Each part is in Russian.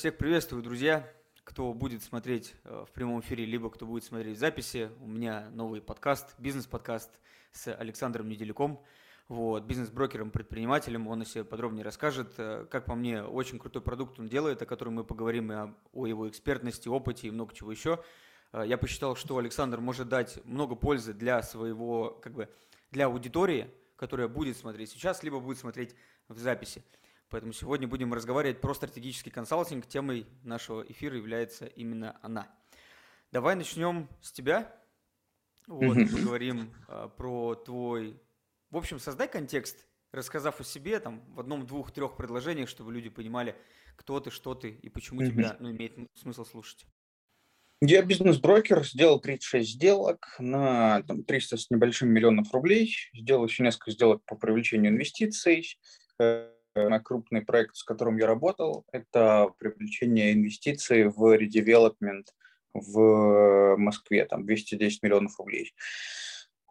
Всех приветствую, друзья. Кто будет смотреть э, в прямом эфире, либо кто будет смотреть записи, у меня новый подкаст, бизнес-подкаст с Александром Неделяком, вот, бизнес-брокером, предпринимателем. Он о себе подробнее расскажет. Э, как по мне, очень крутой продукт он делает, о котором мы поговорим и о, о его экспертности, опыте и много чего еще. Э, я посчитал, что Александр может дать много пользы для своего, как бы, для аудитории, которая будет смотреть сейчас, либо будет смотреть в записи. Поэтому сегодня будем разговаривать про стратегический консалтинг. Темой нашего эфира является именно она. Давай начнем с тебя. Вот, mm-hmm. поговорим а, про твой... В общем, создай контекст, рассказав о себе там в одном, двух, трех предложениях, чтобы люди понимали, кто ты, что ты и почему mm-hmm. тебя ну, имеет смысл слушать. Я бизнес-брокер, сделал 36 сделок на там, 300 с небольшим миллионов рублей, сделал еще несколько сделок по привлечению инвестиций, э, Самый крупный проект, с которым я работал, это привлечение инвестиций в редевелопмент в Москве, там 210 миллионов рублей.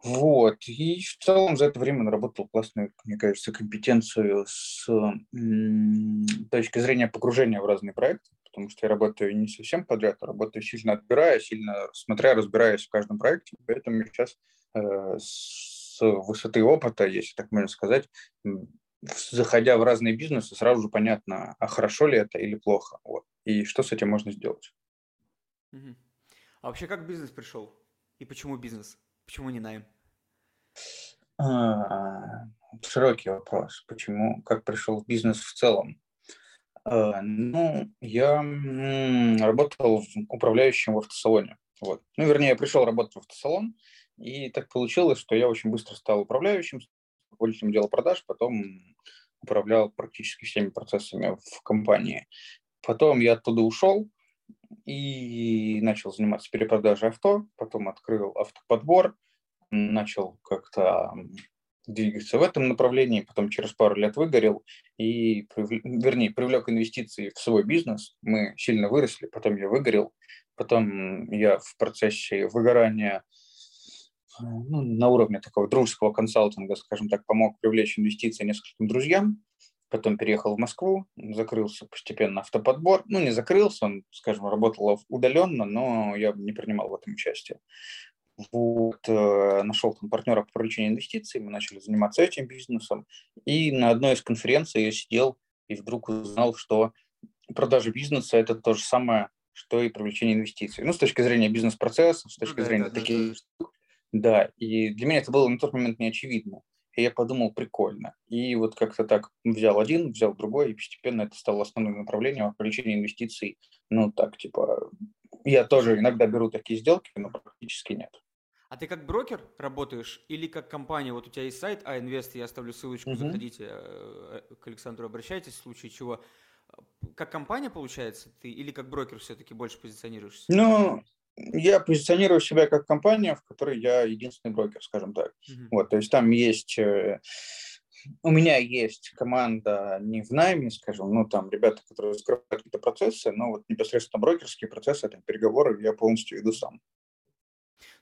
Вот. И в целом за это время наработал классную, мне кажется, компетенцию с точки зрения погружения в разные проекты, потому что я работаю не совсем подряд, а работаю сильно отбирая, сильно смотря, разбираясь в каждом проекте. Поэтому сейчас э, с высоты опыта, если так можно сказать, заходя в разные бизнесы, сразу же понятно, а хорошо ли это или плохо, вот, и что с этим можно сделать. Угу. А вообще как бизнес пришел? И почему бизнес? Почему не найм? А, широкий вопрос. Почему? Как пришел бизнес в целом? А, ну, я работал управляющим в автосалоне. Вот. Ну, вернее, я пришел работать в автосалон, и так получилось, что я очень быстро стал управляющим, руководителем дела продаж, потом управлял практически всеми процессами в компании. Потом я оттуда ушел и начал заниматься перепродажей авто, потом открыл автоподбор, начал как-то двигаться в этом направлении, потом через пару лет выгорел и, вернее, привлек инвестиции в свой бизнес. Мы сильно выросли, потом я выгорел, потом я в процессе выгорания ну, на уровне такого дружеского консалтинга, скажем так, помог привлечь инвестиции нескольким друзьям. Потом переехал в Москву, закрылся постепенно автоподбор. Ну, не закрылся, он, скажем, работал удаленно, но я не принимал в этом участие. Вот, э, нашел там партнера по привлечению инвестиций, мы начали заниматься этим бизнесом. И на одной из конференций я сидел и вдруг узнал, что продажа бизнеса – это то же самое, что и привлечение инвестиций. Ну, с точки зрения бизнес-процесса, с точки ну, зрения да, таких да, да. Да, и для меня это было на тот момент неочевидно. И я подумал, прикольно. И вот как-то так взял один, взял другой, и постепенно это стало основным направлением привлечения инвестиций. Ну, так, типа, я тоже иногда беру такие сделки, но практически нет. А ты как брокер работаешь или как компания? Вот у тебя есть сайт iInvest, я оставлю ссылочку, uh-huh. заходите э, к Александру, обращайтесь в случае чего. Как компания, получается, ты или как брокер все-таки больше позиционируешься? Ну, я позиционирую себя как компания, в которой я единственный брокер, скажем так. Mm-hmm. Вот, то есть там есть э, у меня есть команда не в найме, скажем, ну, там ребята, которые закрывают какие-то процессы, но вот непосредственно брокерские процессы, там, переговоры я полностью веду сам.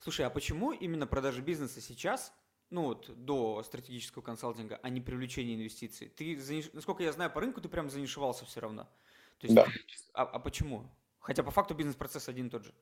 Слушай, а почему именно продажи бизнеса сейчас, ну вот до стратегического консалтинга, а не привлечение инвестиций? Ты, насколько я знаю, по рынку ты прям занишевался все равно. То есть, да. А, а почему? Хотя по факту бизнес-процесс один и тот же.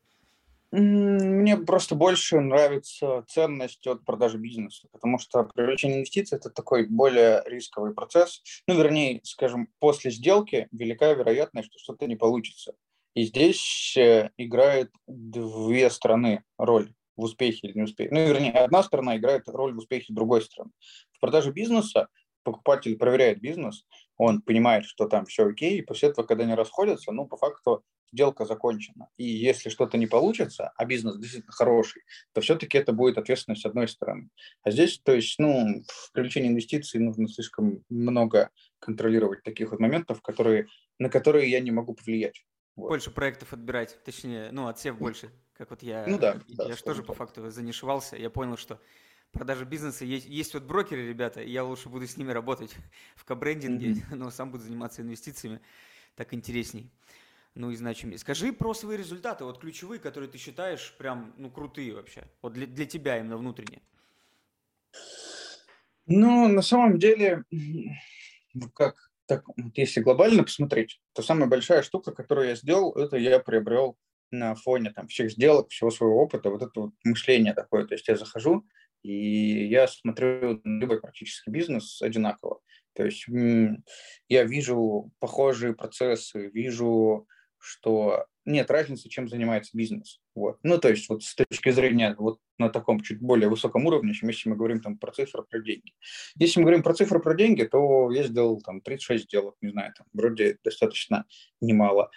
Мне просто больше нравится ценность от продажи бизнеса, потому что привлечение инвестиций – это такой более рисковый процесс. Ну, вернее, скажем, после сделки велика вероятность, что что-то не получится. И здесь э, играет две стороны роль в успехе или не успехе. Ну, вернее, одна сторона играет роль в успехе другой стороны. В продаже бизнеса покупатель проверяет бизнес, он понимает, что там все окей, и после этого, когда они расходятся, ну, по факту сделка закончена. И если что-то не получится, а бизнес действительно хороший, то все-таки это будет ответственность одной стороны. А здесь, то есть, ну, в привлечении инвестиций нужно слишком много контролировать таких вот моментов, которые, на которые я не могу повлиять. Вот. Больше проектов отбирать, точнее, ну, отсев больше, как вот я, ну, да, я, да, же тоже по факту занишевался, я понял, что продажа бизнеса есть, есть вот брокеры, ребята, я лучше буду с ними работать в кабрендинге, mm-hmm. но сам буду заниматься инвестициями, так интересней ну и значимее. Скажи про свои результаты, вот ключевые, которые ты считаешь прям, ну, крутые вообще, вот для, для тебя именно внутренне. Ну, на самом деле, как так, если глобально посмотреть, то самая большая штука, которую я сделал, это я приобрел на фоне там, всех сделок, всего своего опыта, вот это вот мышление такое. То есть я захожу, и я смотрю на любой практически бизнес одинаково. То есть я вижу похожие процессы, вижу, что нет разницы, чем занимается бизнес. Вот. Ну, то есть вот с точки зрения вот на таком чуть более высоком уровне, чем если мы говорим там про цифры, про деньги. Если мы говорим про цифры, про деньги, то я сделал там 36 сделок, не знаю, там вроде достаточно немало.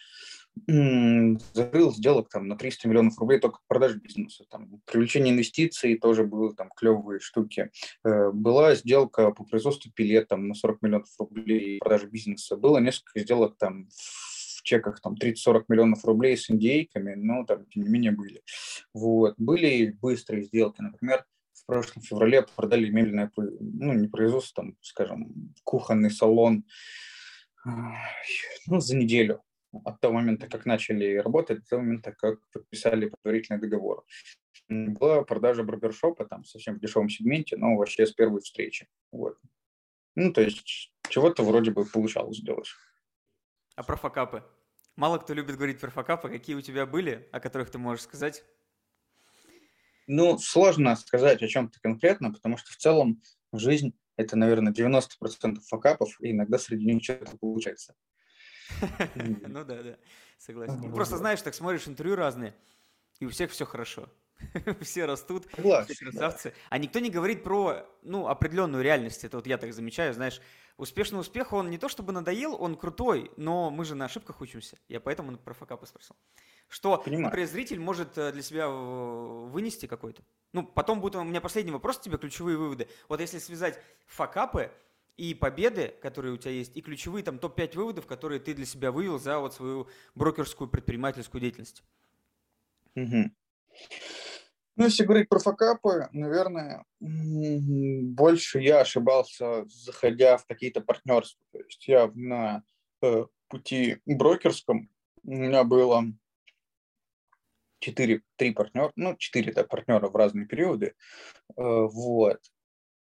Закрыл сделок там на 300 миллионов рублей только продаж бизнеса. Там, привлечение инвестиций тоже были там клевые штуки. Э, была сделка по производству пилет там, на 40 миллионов рублей продажи бизнеса. Было несколько сделок там в чеках там 30-40 миллионов рублей с индейками, но там, тем не менее, были. Вот. Были быстрые сделки, например, в прошлом феврале продали мебельное, ну, не производство, там, скажем, кухонный салон ну, за неделю от того момента, как начали работать, до того момента, как подписали предварительный договор. Была продажа барбершопа там совсем в дешевом сегменте, но вообще с первой встречи. Вот. Ну, то есть чего-то вроде бы получалось сделать. А про факапы? Мало кто любит говорить про факапы. Какие у тебя были, о которых ты можешь сказать? Ну, сложно сказать о чем-то конкретно, потому что в целом жизнь – это, наверное, 90% факапов, и иногда среди них что-то получается. Ну да, да, согласен. Просто знаешь, так смотришь интервью разные, и у всех все хорошо. Все растут, все красавцы. А никто не говорит про, ну, определенную реальность. Это вот я так замечаю, знаешь, успешный успех, он не то чтобы надоел, он крутой, но мы же на ошибках учимся. Я поэтому про факапы спросил. Что, Понимаю. например, зритель может э, для себя вынести какой-то? Ну, потом будет у меня последний вопрос тебе, ключевые выводы. Вот если связать факапы и победы, которые у тебя есть, и ключевые там топ-5 выводов, которые ты для себя вывел за вот свою брокерскую предпринимательскую деятельность. Угу. Ну, если говорить про факапы, наверное, больше я ошибался, заходя в какие-то партнерства. То есть я на э, пути брокерском, у меня было четыре, три партнера, ну, четыре да, партнера в разные периоды. Э, вот.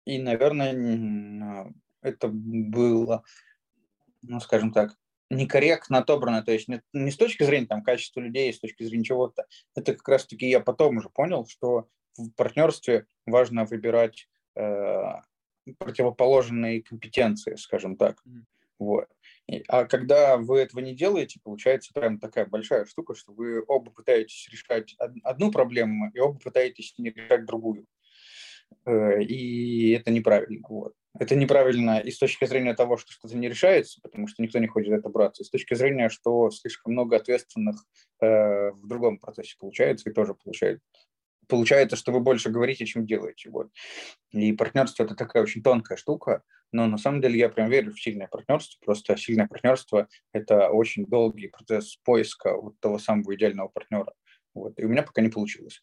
И, наверное, это было, ну, скажем так, некорректно отобрано, то есть не, не с точки зрения там, качества людей, а с точки зрения чего-то. Это как раз-таки я потом уже понял, что в партнерстве важно выбирать э, противоположные компетенции, скажем так. Mm. Вот. А когда вы этого не делаете, получается прям такая большая штука, что вы оба пытаетесь решать одну проблему, и оба пытаетесь не решать другую. Э, и это неправильно. Вот. Это неправильно и с точки зрения того, что что-то не решается, потому что никто не хочет это браться, и с точки зрения, что слишком много ответственных э, в другом процессе получается, и тоже получает, получается, что вы больше говорите, чем делаете. Вот. И партнерство – это такая очень тонкая штука, но на самом деле я прям верю в сильное партнерство, просто сильное партнерство – это очень долгий процесс поиска вот того самого идеального партнера. Вот. И у меня пока не получилось.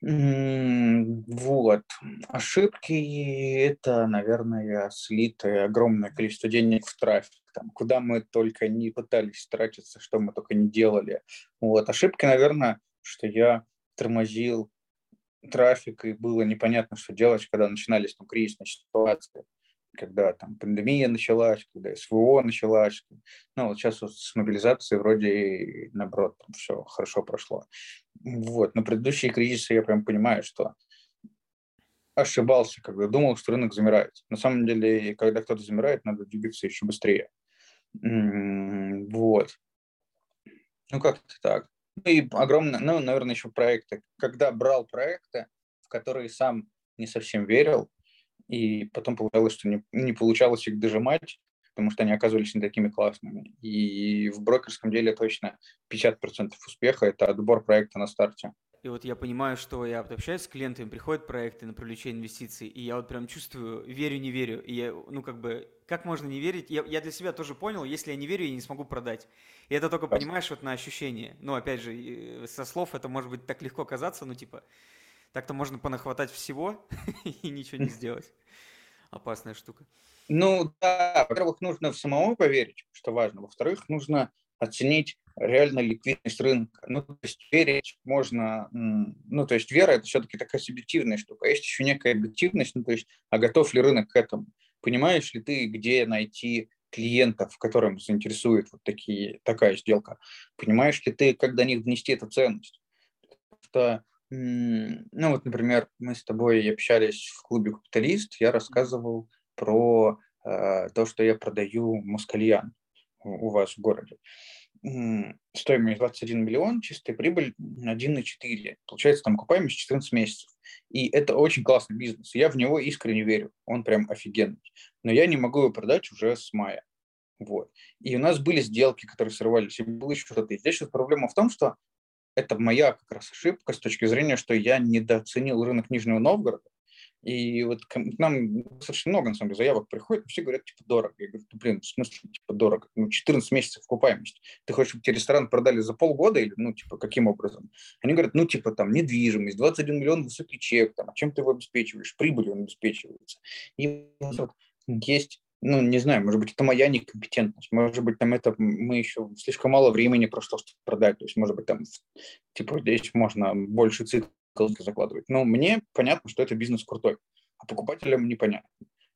Вот. Ошибки – это, наверное, слитое огромное количество денег в трафик. Там, куда мы только не пытались тратиться, что мы только не делали. Вот. Ошибки, наверное, что я тормозил трафик, и было непонятно, что делать, когда начинались там кризисные ситуации когда там пандемия началась, когда СВО началась. Ну, вот сейчас вот с мобилизацией вроде наоборот все хорошо прошло. Вот, на предыдущие кризисы я прям понимаю, что ошибался, когда думал, что рынок замирает. На самом деле, когда кто-то замирает, надо двигаться еще быстрее. Вот. Ну, как-то так. Ну, и огромное, ну, наверное, еще проекты. Когда брал проекты, в которые сам не совсем верил, и потом получалось, что не, не получалось их дожимать, потому что они оказывались не такими классными. И в брокерском деле точно 50% успеха – это отбор проекта на старте. И вот я понимаю, что я вот общаюсь с клиентами, приходят проекты на привлечение инвестиций, и я вот прям чувствую, верю, не верю. И я, ну, как бы, как можно не верить? Я, я для себя тоже понял, если я не верю, я не смогу продать. И это только понимаешь вот на ощущение. Ну, опять же, со слов это может быть так легко казаться, ну, типа, так-то можно понахватать всего и ничего не сделать. Опасная штука. Ну да, во-первых, нужно в самому поверить, что важно. Во-вторых, нужно оценить реально ликвидность рынка. Ну, то есть верить можно, ну, то есть вера – это все-таки такая субъективная штука. А есть еще некая объективность, ну, то есть, а готов ли рынок к этому? Понимаешь ли ты, где найти клиентов, которым заинтересует вот такие, такая сделка, понимаешь ли ты, как до них внести эту ценность? Потому что, ну вот, например, мы с тобой общались в клубе «Капиталист», я рассказывал про э, то, что я продаю москальян у вас в городе стоимость 21 миллион, чистая прибыль 1,4. Получается, там окупаемость 14 месяцев. И это очень классный бизнес. Я в него искренне верю. Он прям офигенный. Но я не могу его продать уже с мая. Вот. И у нас были сделки, которые срывались, и было еще что-то. И здесь сейчас проблема в том, что это моя как раз ошибка с точки зрения, что я недооценил рынок Нижнего Новгорода, и вот к нам достаточно много, на самом деле, заявок приходит, все говорят, типа, дорого. Я говорю, блин, в смысле, типа, дорого? Ну, 14 месяцев окупаемость. Ты хочешь, чтобы тебе ресторан продали за полгода или, ну, типа, каким образом? Они говорят, ну, типа, там, недвижимость, 21 миллион высокий чек, там, а чем ты его обеспечиваешь? Прибылью он обеспечивается. И вот есть ну, не знаю, может быть, это моя некомпетентность, может быть, там это мы еще слишком мало времени прошло, чтобы продать, то есть, может быть, там, типа, здесь можно больше цикл закладывать. Но мне понятно, что это бизнес крутой, а покупателям непонятно.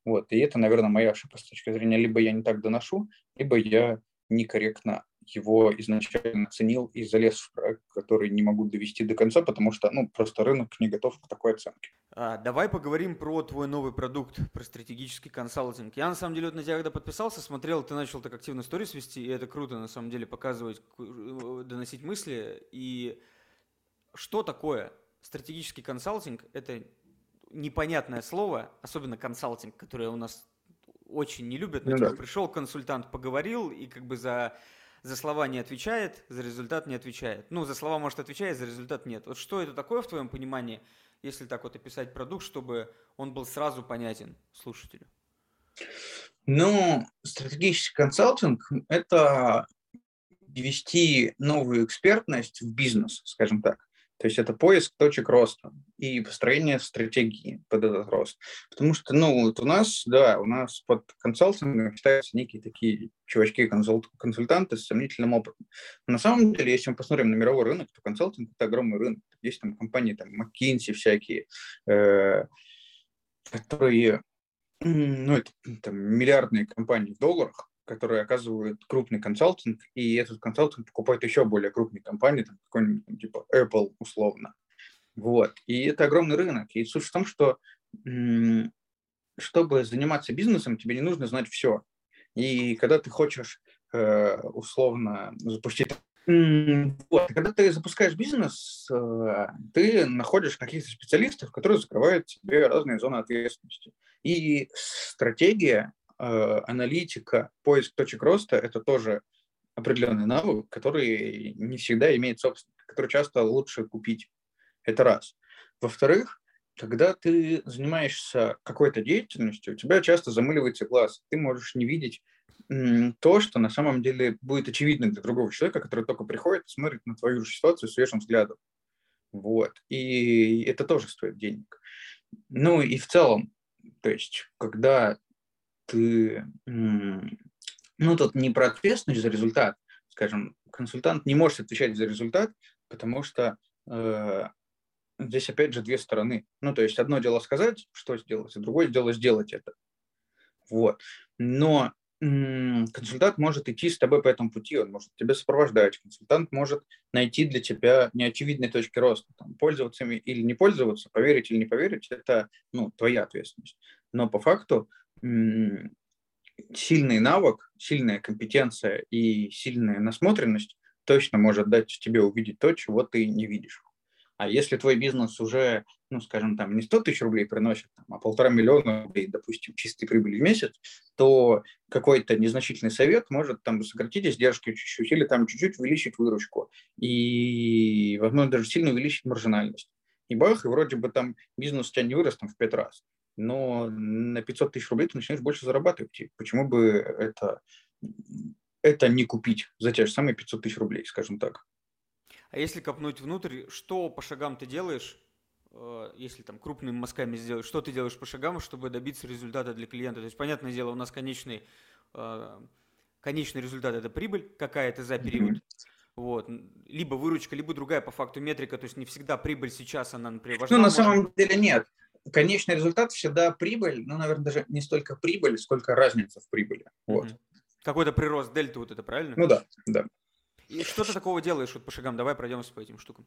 Вот, и это, наверное, моя ошибка с точки зрения, либо я не так доношу, либо я некорректно его изначально оценил и залез в проект, который не могу довести до конца, потому что, ну, просто рынок не готов к такой оценке. А, давай поговорим про твой новый продукт, про стратегический консалтинг. Я, на самом деле, вот на тебя когда подписался, смотрел, ты начал так активно сторис вести, и это круто, на самом деле, показывать, э, доносить мысли. И что такое стратегический консалтинг – это непонятное слово, особенно консалтинг, которое у нас очень не любят. Ну, да. пришел консультант, поговорил, и как бы за, за слова не отвечает, за результат не отвечает. Ну, за слова, может, отвечает, за результат нет. Вот что это такое в твоем понимании, если так вот описать продукт, чтобы он был сразу понятен слушателю? Ну, стратегический консалтинг – это ввести новую экспертность в бизнес, скажем так. То есть это поиск точек роста и построение стратегии под этот рост. Потому что, ну, вот у нас, да, у нас под консалтингом считаются некие такие чувачки-консультанты с сомнительным опытом. Но на самом деле, если мы посмотрим на мировой рынок, то консалтинг – это огромный рынок. Есть там компании, там, McKinsey всякие, э, которые, ну, это там миллиардные компании в долларах, которые оказывают крупный консалтинг, и этот консалтинг покупает еще более крупные компании, там, какой-нибудь типа Apple условно. Вот. И это огромный рынок. И суть в том, что чтобы заниматься бизнесом, тебе не нужно знать все. И когда ты хочешь э, условно запустить вот. Когда ты запускаешь бизнес, э, ты находишь каких-то специалистов, которые закрывают тебе разные зоны ответственности. И стратегия аналитика, поиск точек роста – это тоже определенный навык, который не всегда имеет собственник, который часто лучше купить. Это раз. Во-вторых, когда ты занимаешься какой-то деятельностью, у тебя часто замыливается глаз. Ты можешь не видеть то, что на самом деле будет очевидно для другого человека, который только приходит и смотрит на твою же ситуацию свежим взглядом. Вот. И это тоже стоит денег. Ну и в целом, то есть, когда ты, ну, тут не про ответственность за результат, скажем, консультант не может отвечать за результат, потому что э, здесь опять же две стороны. Ну, то есть одно дело сказать, что сделать, а другое дело сделать это. Вот. Но консультант может идти с тобой по этому пути, он может тебя сопровождать, консультант может найти для тебя неочевидные точки роста, там, пользоваться ими или не пользоваться, поверить или не поверить, это ну, твоя ответственность. Но по факту сильный навык, сильная компетенция и сильная насмотренность точно может дать тебе увидеть то, чего ты не видишь. А если твой бизнес уже, ну, скажем, там не 100 тысяч рублей приносит, там, а полтора миллиона рублей, допустим, чистой прибыли в месяц, то какой-то незначительный совет может там сократить издержки чуть-чуть или там чуть-чуть увеличить выручку и, возможно, даже сильно увеличить маржинальность. И бах, и вроде бы там бизнес у тебя не вырос там в пять раз но на 500 тысяч рублей ты начинаешь больше зарабатывать. И почему бы это, это не купить за те же самые 500 тысяч рублей, скажем так? А если копнуть внутрь, что по шагам ты делаешь, э, если там крупными мазками сделать, что ты делаешь по шагам, чтобы добиться результата для клиента? То есть, понятное дело, у нас конечный, э, конечный результат – это прибыль какая-то за период. Mm-hmm. Вот. Либо выручка, либо другая по факту метрика. То есть не всегда прибыль сейчас, она, например, важна. Ну, на самом деле нет конечный результат всегда прибыль, ну, наверное, даже не столько прибыль, сколько разница в прибыли. Вот. Mm-hmm. Какой-то прирост дельты вот это, правильно? Ну да, да. И что ты такого делаешь вот по шагам? Давай пройдемся по этим штукам.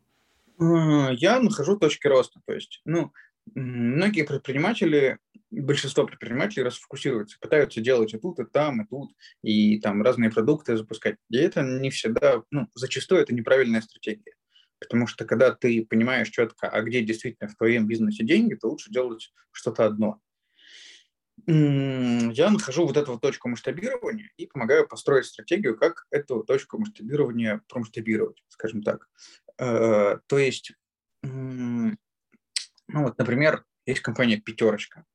А, я нахожу точки роста. То есть, ну, многие предприниматели, большинство предпринимателей расфокусируются, пытаются делать и тут, и там, и тут, и там разные продукты запускать. И это не всегда, ну, зачастую это неправильная стратегия. Потому что когда ты понимаешь четко, а где действительно в твоем бизнесе деньги, то лучше делать что-то одно. Я нахожу вот эту вот точку масштабирования и помогаю построить стратегию, как эту точку масштабирования промасштабировать, скажем так. Э, то есть, ну вот, например, есть компания «Пятерочка».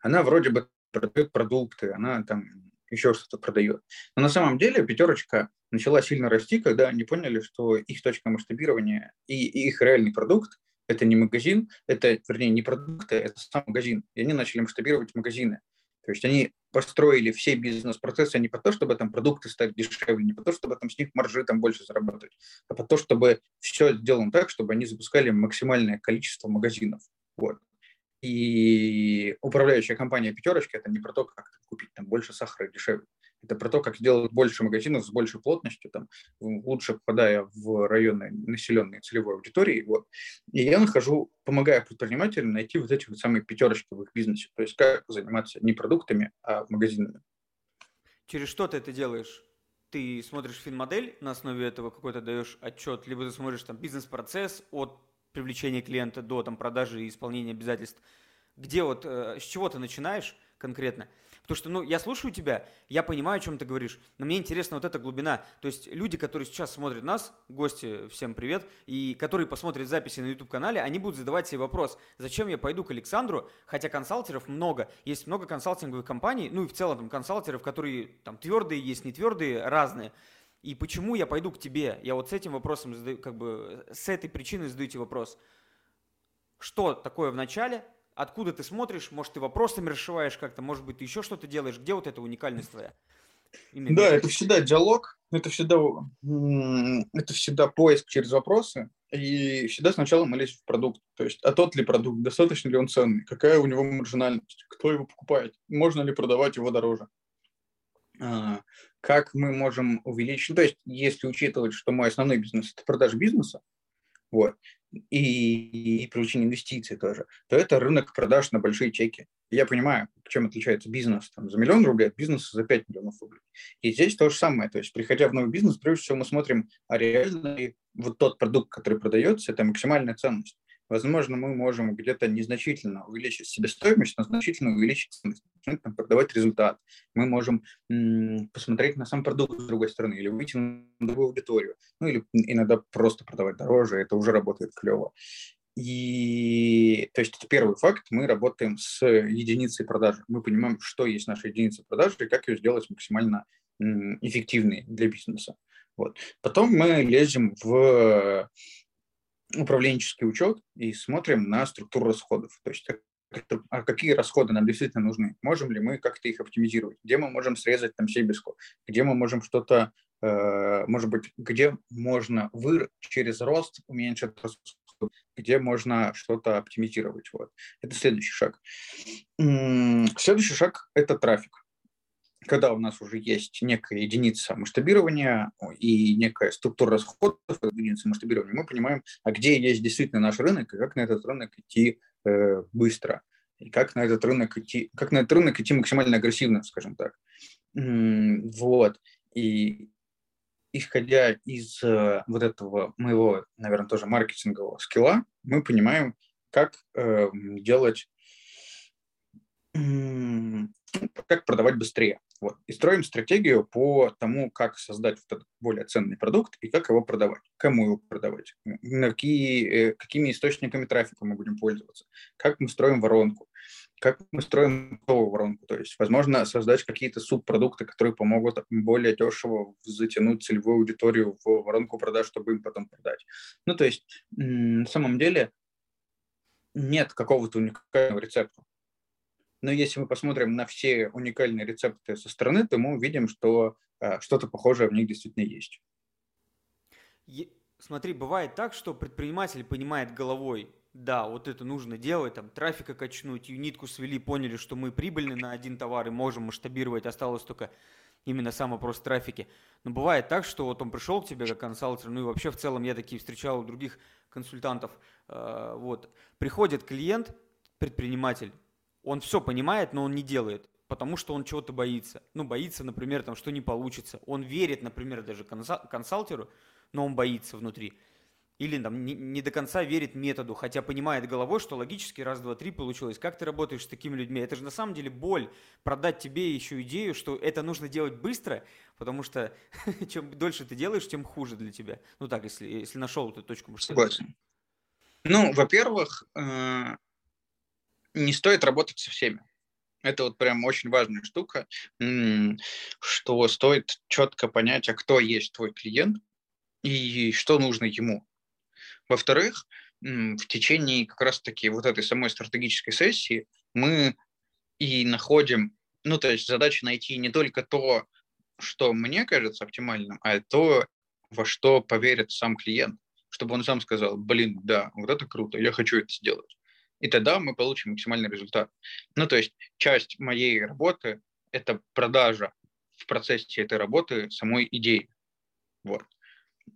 Она вроде бы продает продукты, она там еще что-то продает. Но на самом деле «Пятерочка» начала сильно расти, когда они поняли, что их точка масштабирования и их реальный продукт – это не магазин, это, вернее, не продукты, это сам магазин. И они начали масштабировать магазины. То есть они построили все бизнес-процессы не по то, чтобы там продукты стали дешевле, не по то, чтобы там с них маржи там больше заработать, а по то, чтобы все сделано так, чтобы они запускали максимальное количество магазинов. Вот. И управляющая компания «Пятерочка» – это не про то, как купить там больше сахара дешевле. Это про то, как сделать больше магазинов с большей плотностью, там, лучше попадая в районы населенные целевой аудитории. Вот. И я нахожу, помогаю предпринимателям найти вот эти вот самые пятерочки в их бизнесе. То есть как заниматься не продуктами, а магазинами. Через что ты это делаешь? Ты смотришь финмодель, на основе этого какой-то даешь отчет, либо ты смотришь там бизнес-процесс от привлечения клиента до там, продажи и исполнения обязательств. Где вот, э, с чего ты начинаешь конкретно? Потому что, ну, я слушаю тебя, я понимаю, о чем ты говоришь, но мне интересна вот эта глубина. То есть люди, которые сейчас смотрят нас, гости, всем привет, и которые посмотрят записи на YouTube-канале, они будут задавать себе вопрос, зачем я пойду к Александру, хотя консалтеров много, есть много консалтинговых компаний, ну и в целом там консалтеров, которые там твердые есть, не твердые, разные. И почему я пойду к тебе? Я вот с этим вопросом задаю, как бы с этой причиной задаю тебе вопрос. Что такое в начале, откуда ты смотришь, может, ты вопросами расшиваешь как-то, может быть, ты еще что-то делаешь, где вот эта уникальность твоя? Именно да, это всегда диалог, это всегда, это всегда поиск через вопросы, и всегда сначала мы лезем в продукт, то есть, а тот ли продукт, достаточно ли он ценный, какая у него маржинальность, кто его покупает, можно ли продавать его дороже, а, как мы можем увеличить, то есть, если учитывать, что мой основной бизнес – это продажа бизнеса, вот, и, и привлечение инвестиций тоже, то это рынок продаж на большие чеки. Я понимаю, чем отличается бизнес там, за миллион рублей от бизнеса за 5 миллионов рублей. И здесь то же самое. То есть, приходя в новый бизнес, прежде всего мы смотрим, а реально вот тот продукт, который продается, это максимальная ценность возможно, мы можем где-то незначительно увеличить себестоимость, но значительно увеличить ценность, там, продавать результат. Мы можем м- посмотреть на сам продукт с другой стороны или выйти на другую аудиторию. Ну или иногда просто продавать дороже, это уже работает клево. И, то есть, это первый факт, мы работаем с единицей продажи. Мы понимаем, что есть наша единица продажи и как ее сделать максимально эффективной для бизнеса. Вот. Потом мы лезем в управленческий учет и смотрим на структуру расходов. То есть а какие расходы нам действительно нужны, можем ли мы как-то их оптимизировать, где мы можем срезать там себеску, где мы можем что-то, э, может быть, где можно вы через рост уменьшить расходы, где можно что-то оптимизировать. Вот. Это следующий шаг. Следующий шаг – это трафик когда у нас уже есть некая единица масштабирования и некая структура расходов единицы масштабирования, мы понимаем, а где есть действительно наш рынок и как на этот рынок идти э, быстро, и как на этот рынок идти, как на этот рынок идти максимально агрессивно, скажем так. Вот. И исходя из э, вот этого моего, наверное, тоже маркетингового скилла, мы понимаем, как э, делать как продавать быстрее. Вот. И строим стратегию по тому, как создать этот более ценный продукт и как его продавать, кому его продавать, на какие, э, какими источниками трафика мы будем пользоваться, как мы строим воронку, как мы строим новую воронку. То есть, возможно, создать какие-то субпродукты, которые помогут более дешево затянуть целевую аудиторию в воронку продаж, чтобы им потом продать. Ну, то есть, на самом деле, нет какого-то уникального рецепта. Но если мы посмотрим на все уникальные рецепты со стороны, то мы увидим, что э, что-то похожее в них действительно есть. Смотри, бывает так, что предприниматель понимает головой, да, вот это нужно делать, там, трафика качнуть, юнитку свели, поняли, что мы прибыльны на один товар и можем масштабировать, осталось только именно сам вопрос трафики. Но бывает так, что вот он пришел к тебе как консалтер, ну и вообще в целом я такие встречал у других консультантов. Э, вот, приходит клиент, предприниматель, он все понимает, но он не делает, потому что он чего-то боится. Ну, боится, например, там, что не получится. Он верит, например, даже консалтеру, но он боится внутри или там не, не до конца верит методу, хотя понимает головой, что логически раз, два, три получилось. Как ты работаешь с такими людьми? Это же на самом деле боль продать тебе еще идею, что это нужно делать быстро, потому что чем дольше ты делаешь, тем хуже для тебя. Ну так, если, если нашел эту точку. Согласен. Ну, во-первых, э, не стоит работать со всеми. Это вот прям очень важная штука, что стоит четко понять, а кто есть твой клиент и что нужно ему. Во-вторых, в течение как раз-таки вот этой самой стратегической сессии мы и находим, ну, то есть задача найти не только то, что мне кажется оптимальным, а то, во что поверит сам клиент, чтобы он сам сказал, блин, да, вот это круто, я хочу это сделать. И тогда мы получим максимальный результат. Ну, то есть часть моей работы – это продажа в процессе этой работы самой идеи. Вот.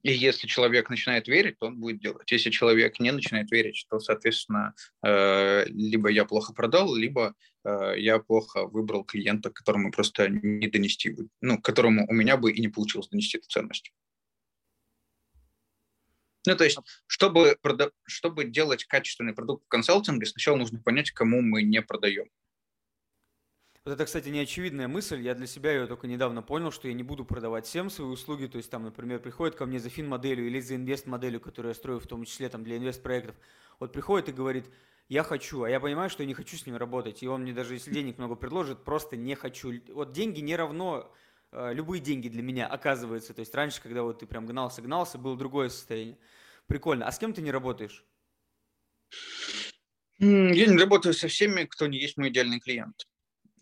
И если человек начинает верить, то он будет делать. Если человек не начинает верить, то, соответственно, э, либо я плохо продал, либо э, я плохо выбрал клиента, которому просто не донести, ну, которому у меня бы и не получилось донести эту ценность. Ну, то есть, чтобы, чтобы делать качественный продукт в консалтинге, сначала нужно понять, кому мы не продаем. Вот это, кстати, неочевидная мысль. Я для себя ее только недавно понял, что я не буду продавать всем свои услуги. То есть там, например, приходит ко мне за фин-моделью или за инвест-моделью, которую я строю в том числе там, для инвест-проектов. Вот приходит и говорит, я хочу, а я понимаю, что я не хочу с ним работать. И он мне даже, если денег много предложит, просто не хочу. Вот деньги не равно любые деньги для меня, оказывается. То есть раньше, когда вот ты прям гнался-гнался, было другое состояние. Прикольно. А с кем ты не работаешь? Я не работаю со всеми, кто не есть мой идеальный клиент.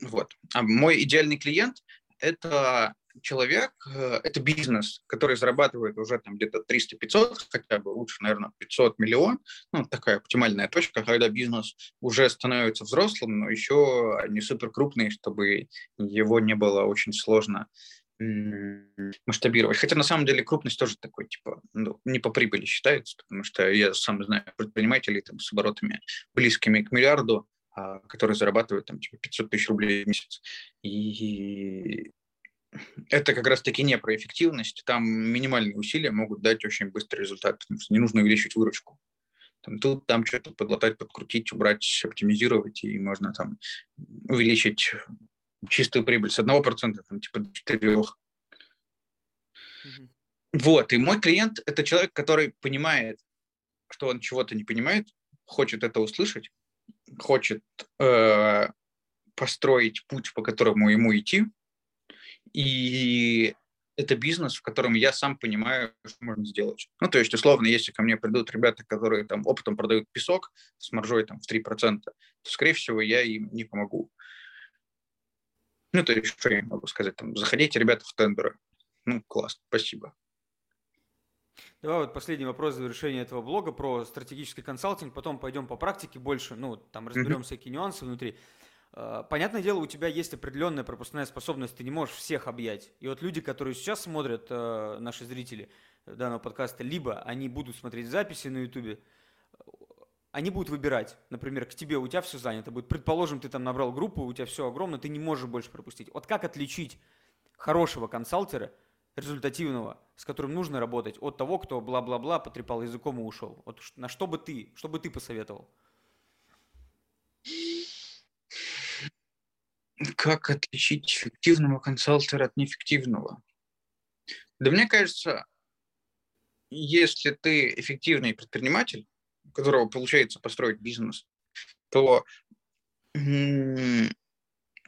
Вот. А мой идеальный клиент – это человек, э, это бизнес, который зарабатывает уже там где-то 300-500, хотя бы лучше, наверное, 500 миллион. Ну, такая оптимальная точка, когда бизнес уже становится взрослым, но еще не супер крупный, чтобы его не было очень сложно масштабировать. Хотя на самом деле крупность тоже такой, типа, ну, не по прибыли считается, потому что я сам знаю предпринимателей там, с оборотами близкими к миллиарду, а, которые зарабатывают там типа 500 тысяч рублей в месяц. И это как раз-таки не про эффективность. Там минимальные усилия могут дать очень быстрый результат, потому что не нужно увеличить выручку. Там, тут там что-то подлатать, подкрутить, убрать, оптимизировать, и можно там увеличить чистую прибыль с 1% там, типа до 4%. Mm-hmm. Вот, и мой клиент – это человек, который понимает, что он чего-то не понимает, хочет это услышать, хочет э, построить путь, по которому ему идти, и это бизнес, в котором я сам понимаю, что можно сделать. Ну, то есть, условно, если ко мне придут ребята, которые там опытом продают песок с маржой там в 3%, то, скорее всего, я им не помогу. Ну, то есть, что я могу сказать? Там, заходите, ребята, в тендеры. Ну, класс, спасибо. Давай вот последний вопрос завершения этого блога про стратегический консалтинг, потом пойдем по практике больше, ну, там разберем mm-hmm. всякие нюансы внутри. А, понятное дело, у тебя есть определенная пропускная способность, ты не можешь всех объять. И вот люди, которые сейчас смотрят, э, наши зрители данного подкаста, либо они будут смотреть записи на YouTube, они будут выбирать. Например, к тебе у тебя все занято будет. Предположим, ты там набрал группу, у тебя все огромно, ты не можешь больше пропустить. Вот как отличить хорошего консалтера – результативного, с которым нужно работать, от того, кто бла-бла-бла потрепал языком и ушел? Вот на что бы ты, что бы ты посоветовал? Как отличить эффективного консалтера от неэффективного? Да мне кажется, если ты эффективный предприниматель, у которого получается построить бизнес, то ну,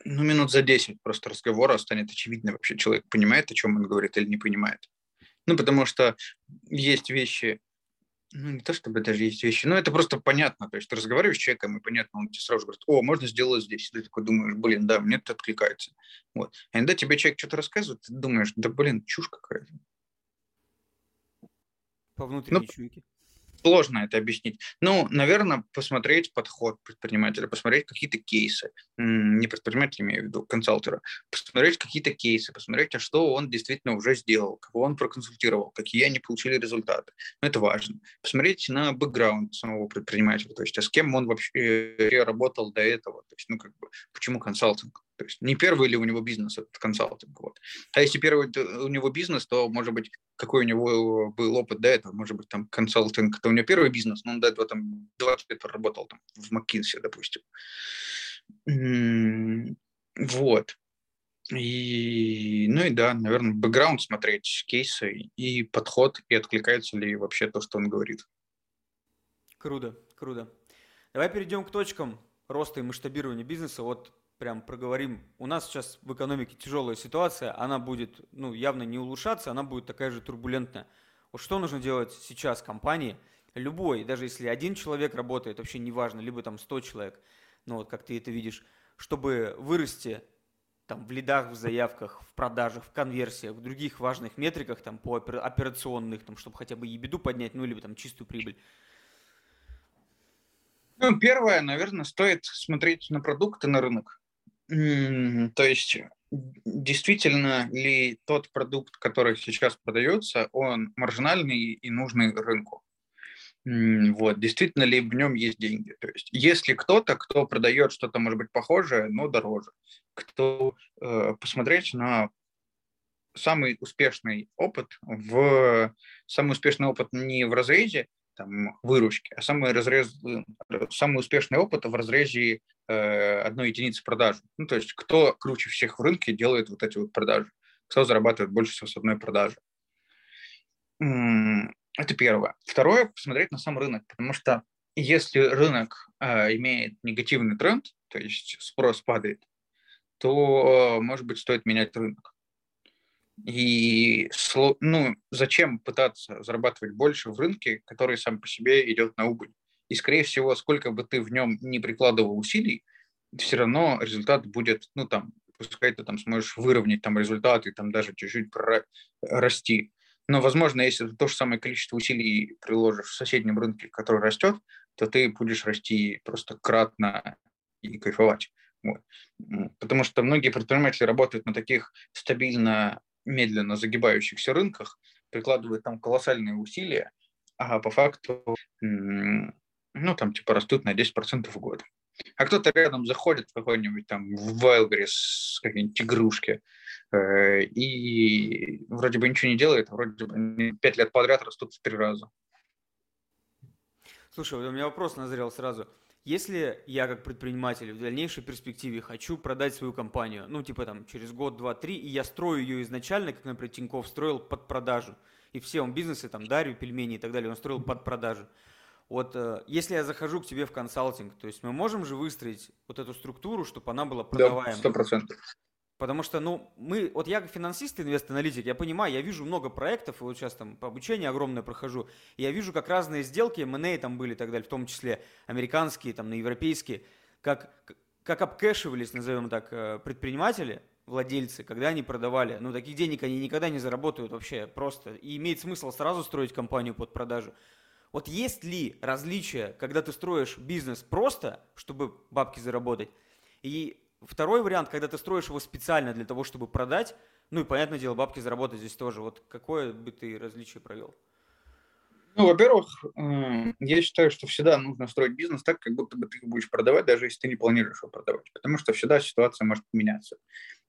минут за 10 просто разговора станет очевидно вообще, человек понимает, о чем он говорит или не понимает. Ну, потому что есть вещи, ну, не то чтобы даже есть вещи, но это просто понятно. То есть ты разговариваешь с человеком, и понятно, он тебе сразу говорит, о, можно сделать здесь. И ты такой думаешь, блин, да, мне это откликается. Вот. А иногда тебе человек что-то рассказывает, ты думаешь, да, блин, чушь какая-то. По внутренней ну, чуйке. Сложно это объяснить. Ну, наверное, посмотреть подход предпринимателя, посмотреть какие-то кейсы, не предпринимателя имею в виду, консалтера, посмотреть какие-то кейсы, посмотреть, а что он действительно уже сделал, кого он проконсультировал, какие они получили результаты. Ну, это важно. Посмотреть на бэкграунд самого предпринимателя, то есть, а с кем он вообще работал до этого, то есть, ну, как бы, почему консалтинг? То есть не первый ли у него бизнес этот консалтинг. Вот. А если первый у него бизнес, то, может быть, какой у него был опыт до этого? Может быть, там консалтинг, это у него первый бизнес, но он до этого там 20 лет проработал там, в McKinsey, допустим. Вот. И, ну и да, наверное, бэкграунд смотреть, кейсы и подход, и откликается ли вообще то, что он говорит. Круто, круто. Давай перейдем к точкам роста и масштабирования бизнеса. Вот прям проговорим. У нас сейчас в экономике тяжелая ситуация, она будет ну, явно не улучшаться, она будет такая же турбулентная. Вот что нужно делать сейчас компании, любой, даже если один человек работает, вообще неважно, либо там 100 человек, ну вот как ты это видишь, чтобы вырасти там в лидах, в заявках, в продажах, в конверсиях, в других важных метриках, там по операционных, там, чтобы хотя бы ебеду поднять, ну, либо там чистую прибыль. Ну, первое, наверное, стоит смотреть на продукты, на рынок. То есть действительно ли тот продукт, который сейчас продается, он маржинальный и нужный рынку? Вот, действительно ли в нем есть деньги? То есть, если кто-то, кто продает что-то, может быть, похожее, но дороже, кто э, посмотреть на самый успешный опыт в самый успешный опыт не в разрезе там, выручки, а самый, разрез, самый успешный опыт в разрезе э, одной единицы продажи. Ну, то есть кто круче всех в рынке делает вот эти вот продажи, кто зарабатывает больше всего с одной продажи. Это первое. Второе, посмотреть на сам рынок, потому что если рынок э, имеет негативный тренд, то есть спрос падает, то, э, может быть, стоит менять рынок. И ну, зачем пытаться зарабатывать больше в рынке, который сам по себе идет на убыль? И, скорее всего, сколько бы ты в нем не прикладывал усилий, все равно результат будет, ну, там, пускай ты там сможешь выровнять там результаты, там даже чуть-чуть расти. Но, возможно, если ты то же самое количество усилий приложишь в соседнем рынке, который растет, то ты будешь расти просто кратно и кайфовать. Вот. Потому что многие предприниматели работают на таких стабильно медленно загибающихся рынках, прикладывают там колоссальные усилия, а по факту, ну, там, типа, растут на 10% в год. А кто-то рядом заходит в какой-нибудь там в Wildberries, какие-нибудь игрушки, э, и вроде бы ничего не делает, а вроде бы пять лет подряд растут в три раза. Слушай, у меня вопрос назрел сразу. Если я как предприниматель в дальнейшей перспективе хочу продать свою компанию, ну типа там через год, два, три, и я строю ее изначально, как, например, Тиньков строил под продажу, и все он бизнесы, там, Дарью, пельмени и так далее, он строил под продажу. Вот э, если я захожу к тебе в консалтинг, то есть мы можем же выстроить вот эту структуру, чтобы она была продаваемой? Да, сто процентов. Потому что, ну, мы, вот я как финансист, инвест-аналитик, я понимаю, я вижу много проектов, и вот сейчас там по обучению огромное прохожу, я вижу, как разные сделки, M&A там были и так далее, в том числе американские, там, на европейские, как, как обкэшивались, назовем так, э, предприниматели, владельцы, когда они продавали. Ну, таких денег они никогда не заработают вообще просто. И имеет смысл сразу строить компанию под продажу. Вот есть ли различия, когда ты строишь бизнес просто, чтобы бабки заработать, и Второй вариант, когда ты строишь его специально для того, чтобы продать, ну и, понятное дело, бабки заработать здесь тоже. Вот какое бы ты различие провел? Ну, во-первых, я считаю, что всегда нужно строить бизнес так, как будто бы ты будешь продавать, даже если ты не планируешь его продавать, потому что всегда ситуация может поменяться.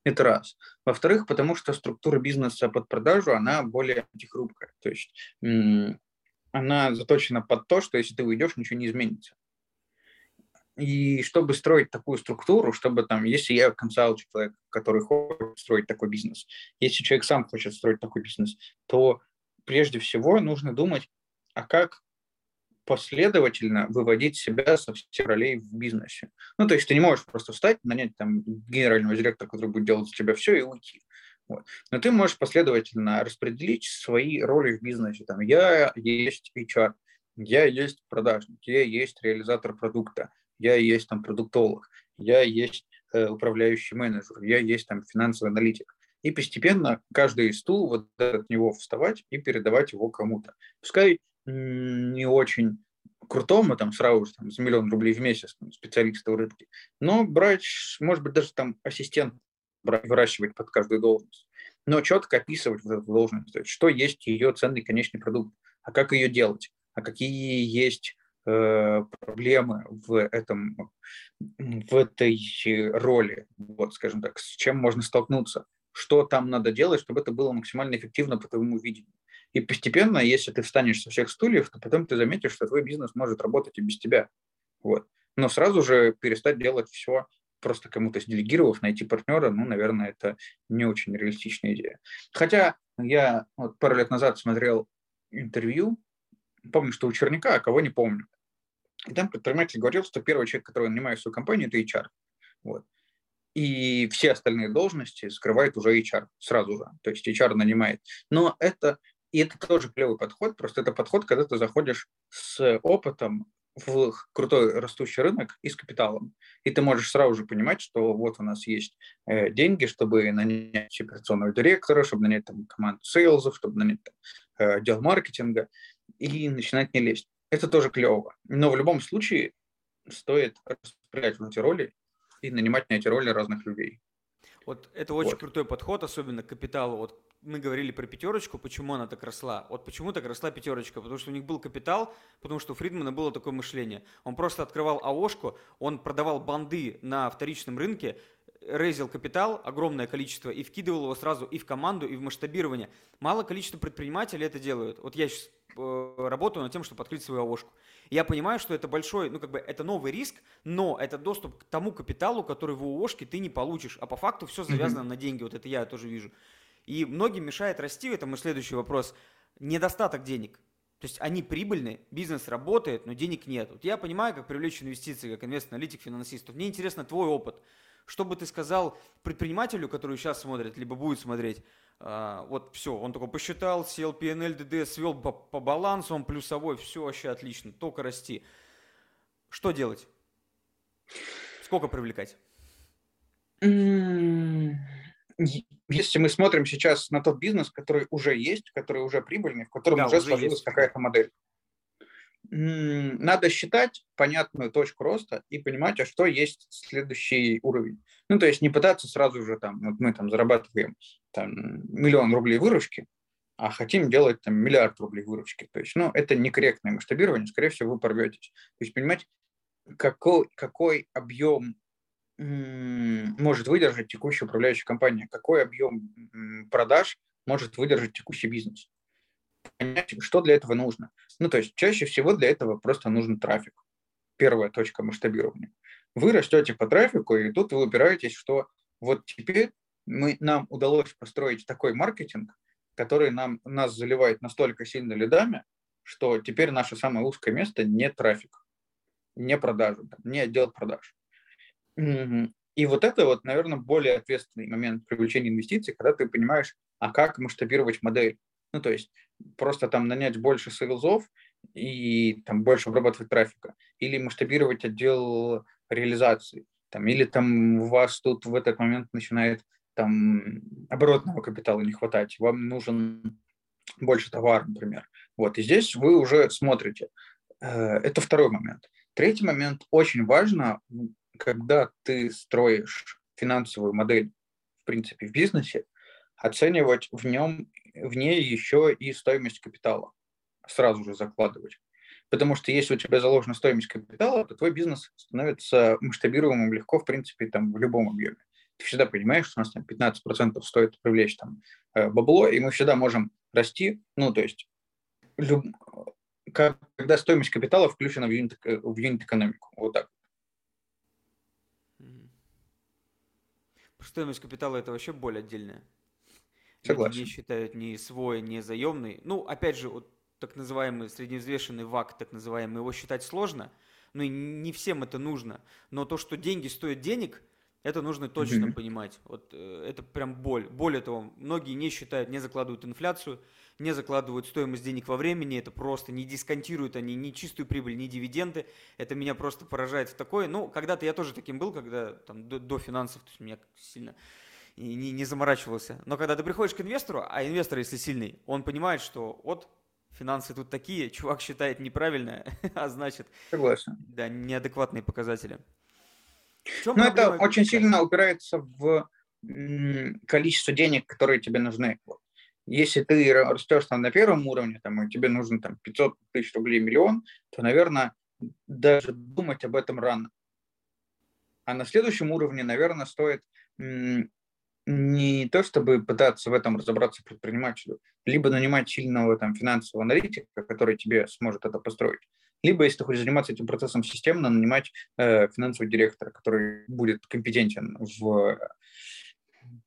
Это раз. Во-вторых, потому что структура бизнеса под продажу, она более антихрупкая. То есть она заточена под то, что если ты уйдешь, ничего не изменится. И чтобы строить такую структуру, чтобы там, если я консалт человек, который хочет строить такой бизнес, если человек сам хочет строить такой бизнес, то прежде всего нужно думать, а как последовательно выводить себя со всех ролей в бизнесе. Ну, то есть ты не можешь просто встать, нанять там генерального директора, который будет делать за тебя все и уйти. Вот. Но ты можешь последовательно распределить свои роли в бизнесе. Там, я есть HR, я есть продажник, я есть реализатор продукта, я есть там продуктолог, я есть э, управляющий менеджер, я есть там финансовый аналитик. И постепенно каждый стул вот от него вставать и передавать его кому-то. Пускай не очень крутому, там сразу же там, за миллион рублей в месяц там, специалиста в рынке, но брать, может быть, даже там ассистент брать, выращивать под каждую должность, но четко описывать вот эту должность, то есть, что есть ее ценный конечный продукт, а как ее делать, а какие есть проблемы в этом в этой роли, вот, скажем так, с чем можно столкнуться, что там надо делать, чтобы это было максимально эффективно по твоему видению. И постепенно, если ты встанешь со всех стульев, то потом ты заметишь, что твой бизнес может работать и без тебя. Вот. Но сразу же перестать делать все, просто кому-то делегировав, найти партнера, ну, наверное, это не очень реалистичная идея. Хотя я вот пару лет назад смотрел интервью, помню, что у Черняка, а кого не помню. И там предприниматель говорил, что первый человек, который нанимает свою компанию, это HR. Вот. И все остальные должности скрывает уже HR сразу же. То есть HR нанимает. Но это и это тоже клевый подход, просто это подход, когда ты заходишь с опытом в крутой растущий рынок и с капиталом. И ты можешь сразу же понимать, что вот у нас есть э, деньги, чтобы нанять операционного директора, чтобы нанять там, команду сейлзов, чтобы нанять там, э, отдел маркетинга и начинать не лезть. Это тоже клево. Но в любом случае стоит распределять эти роли и нанимать на эти роли разных людей. Вот это очень вот. крутой подход, особенно к капиталу. Вот мы говорили про пятерочку, почему она так росла. Вот почему так росла пятерочка? Потому что у них был капитал, потому что у Фридмана было такое мышление. Он просто открывал АОшку, он продавал банды на вторичном рынке, рейзил капитал, огромное количество, и вкидывал его сразу и в команду, и в масштабирование. Мало количество предпринимателей это делают. Вот я сейчас э, работаю над тем, чтобы открыть свою АОшку. Я понимаю, что это большой, ну как бы это новый риск, но это доступ к тому капиталу, который в ООшке ты не получишь. А по факту все завязано mm-hmm. на деньги. Вот это я тоже вижу. И многим мешает расти, это мой следующий вопрос, недостаток денег. То есть они прибыльны, бизнес работает, но денег нет. Вот я понимаю, как привлечь инвестиции, как инвест-аналитик, финансист. Мне интересно твой опыт. Что бы ты сказал предпринимателю, который сейчас смотрит, либо будет смотреть, а, вот все, он только посчитал, сел PNL, DD, свел по, по балансу, он плюсовой, все вообще отлично, только расти. Что делать? Сколько привлекать? Если мы смотрим сейчас на тот бизнес, который уже есть, который уже прибыльный, в котором да, уже, уже сложилась какая-то модель, надо считать понятную точку роста и понимать, а что есть следующий уровень. Ну, то есть не пытаться сразу же там, вот мы там зарабатываем там, миллион рублей выручки, а хотим делать там миллиард рублей выручки. То есть, ну, это некорректное масштабирование, скорее всего, вы порветесь. То есть, понимать, какой, какой объем может выдержать текущая управляющая компания, какой объем продаж может выдержать текущий бизнес понять, что для этого нужно. Ну, то есть чаще всего для этого просто нужен трафик. Первая точка масштабирования. Вы растете по трафику, и тут вы упираетесь, что вот теперь мы, нам удалось построить такой маркетинг, который нам, нас заливает настолько сильно лидами, что теперь наше самое узкое место не трафик, не продажи, не отдел продаж. И вот это вот, наверное, более ответственный момент привлечения инвестиций, когда ты понимаешь, а как масштабировать модель. Ну, то есть просто там нанять больше сейлзов и там больше обрабатывать трафика, или масштабировать отдел реализации, там, или там у вас тут в этот момент начинает там оборотного капитала не хватать, вам нужен больше товара, например. Вот, и здесь вы уже смотрите. Э, это второй момент. Третий момент очень важно, когда ты строишь финансовую модель, в принципе, в бизнесе, оценивать в нем в ней еще и стоимость капитала сразу же закладывать. Потому что если у тебя заложена стоимость капитала, то твой бизнес становится масштабируемым легко, в принципе, там, в любом объеме. Ты всегда понимаешь, что у нас там 15% стоит привлечь там э, бабло, и мы всегда можем расти, ну, то есть, люб... когда стоимость капитала включена в юнит, э, в юнит-экономику. Вот так. Стоимость капитала – это вообще боль отдельная. Люди не считают ни свой, ни заемный. Ну, опять же, вот так называемый средневзвешенный ВАК, так называемый, его считать сложно, ну и не всем это нужно. Но то, что деньги стоят денег, это нужно точно mm-hmm. понимать. Вот э, это прям боль. Более того, многие не считают, не закладывают инфляцию, не закладывают стоимость денег во времени, это просто не дисконтируют они ни чистую прибыль, ни дивиденды. Это меня просто поражает в такое. Ну, когда-то я тоже таким был, когда там до, до финансов, то есть меня сильно и не, не заморачивался. Но когда ты приходишь к инвестору, а инвестор, если сильный, он понимает, что вот финансы тут такие, чувак считает неправильно, а значит, Согласен. да, неадекватные показатели. Ну, это очень сильно упирается в количество денег, которые тебе нужны. Если ты растешь там на первом уровне, там, и тебе нужно там 500 тысяч рублей, миллион, то, наверное, даже думать об этом рано. А на следующем уровне, наверное, стоит не то, чтобы пытаться в этом разобраться предпринимателю, либо нанимать сильного там, финансового аналитика, который тебе сможет это построить, либо, если ты хочешь заниматься этим процессом системно, нанимать э, финансового директора, который будет компетентен в,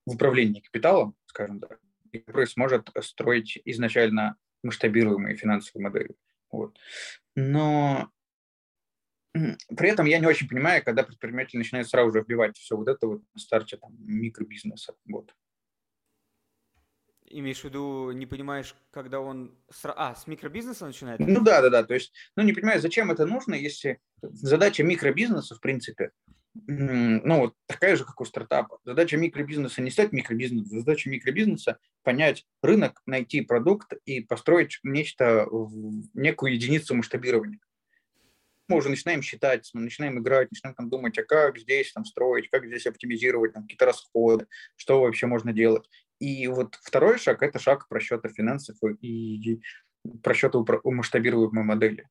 в управлении капиталом, скажем так, и который сможет строить изначально масштабируемые финансовые модели. Вот. Но при этом я не очень понимаю, когда предприниматель начинает сразу же вбивать все вот это вот на старте там, микробизнеса. Вот. Имеешь в виду, не понимаешь, когда он... С... А, с микробизнеса начинает? Ну да, да, да. То есть, ну не понимаю, зачем это нужно, если задача микробизнеса, в принципе, ну вот такая же, как у стартапа. Задача микробизнеса не стать микробизнесом, задача микробизнеса понять рынок, найти продукт и построить нечто, некую единицу масштабирования мы уже начинаем считать, мы начинаем играть, начинаем там думать, а как здесь там строить, как здесь оптимизировать там, какие-то расходы, что вообще можно делать. И вот второй шаг – это шаг просчета финансов и просчета масштабируемой модели.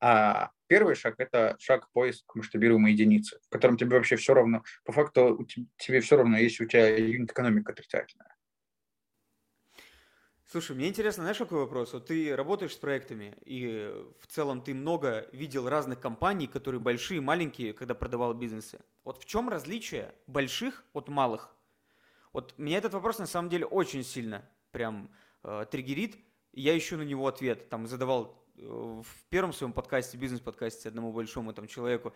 А первый шаг – это шаг поиск масштабируемой единицы, в котором тебе вообще все равно, по факту тебе все равно, если у тебя юнит-экономика отрицательная. Слушай, мне интересно, знаешь, какой вопрос? Вот ты работаешь с проектами, и в целом ты много видел разных компаний, которые большие, маленькие, когда продавал бизнесы. Вот в чем различие больших от малых? Вот меня этот вопрос на самом деле очень сильно прям э, триггерит. Я ищу на него ответ. Там задавал э, в первом своем подкасте, бизнес-подкасте одному большому там человеку.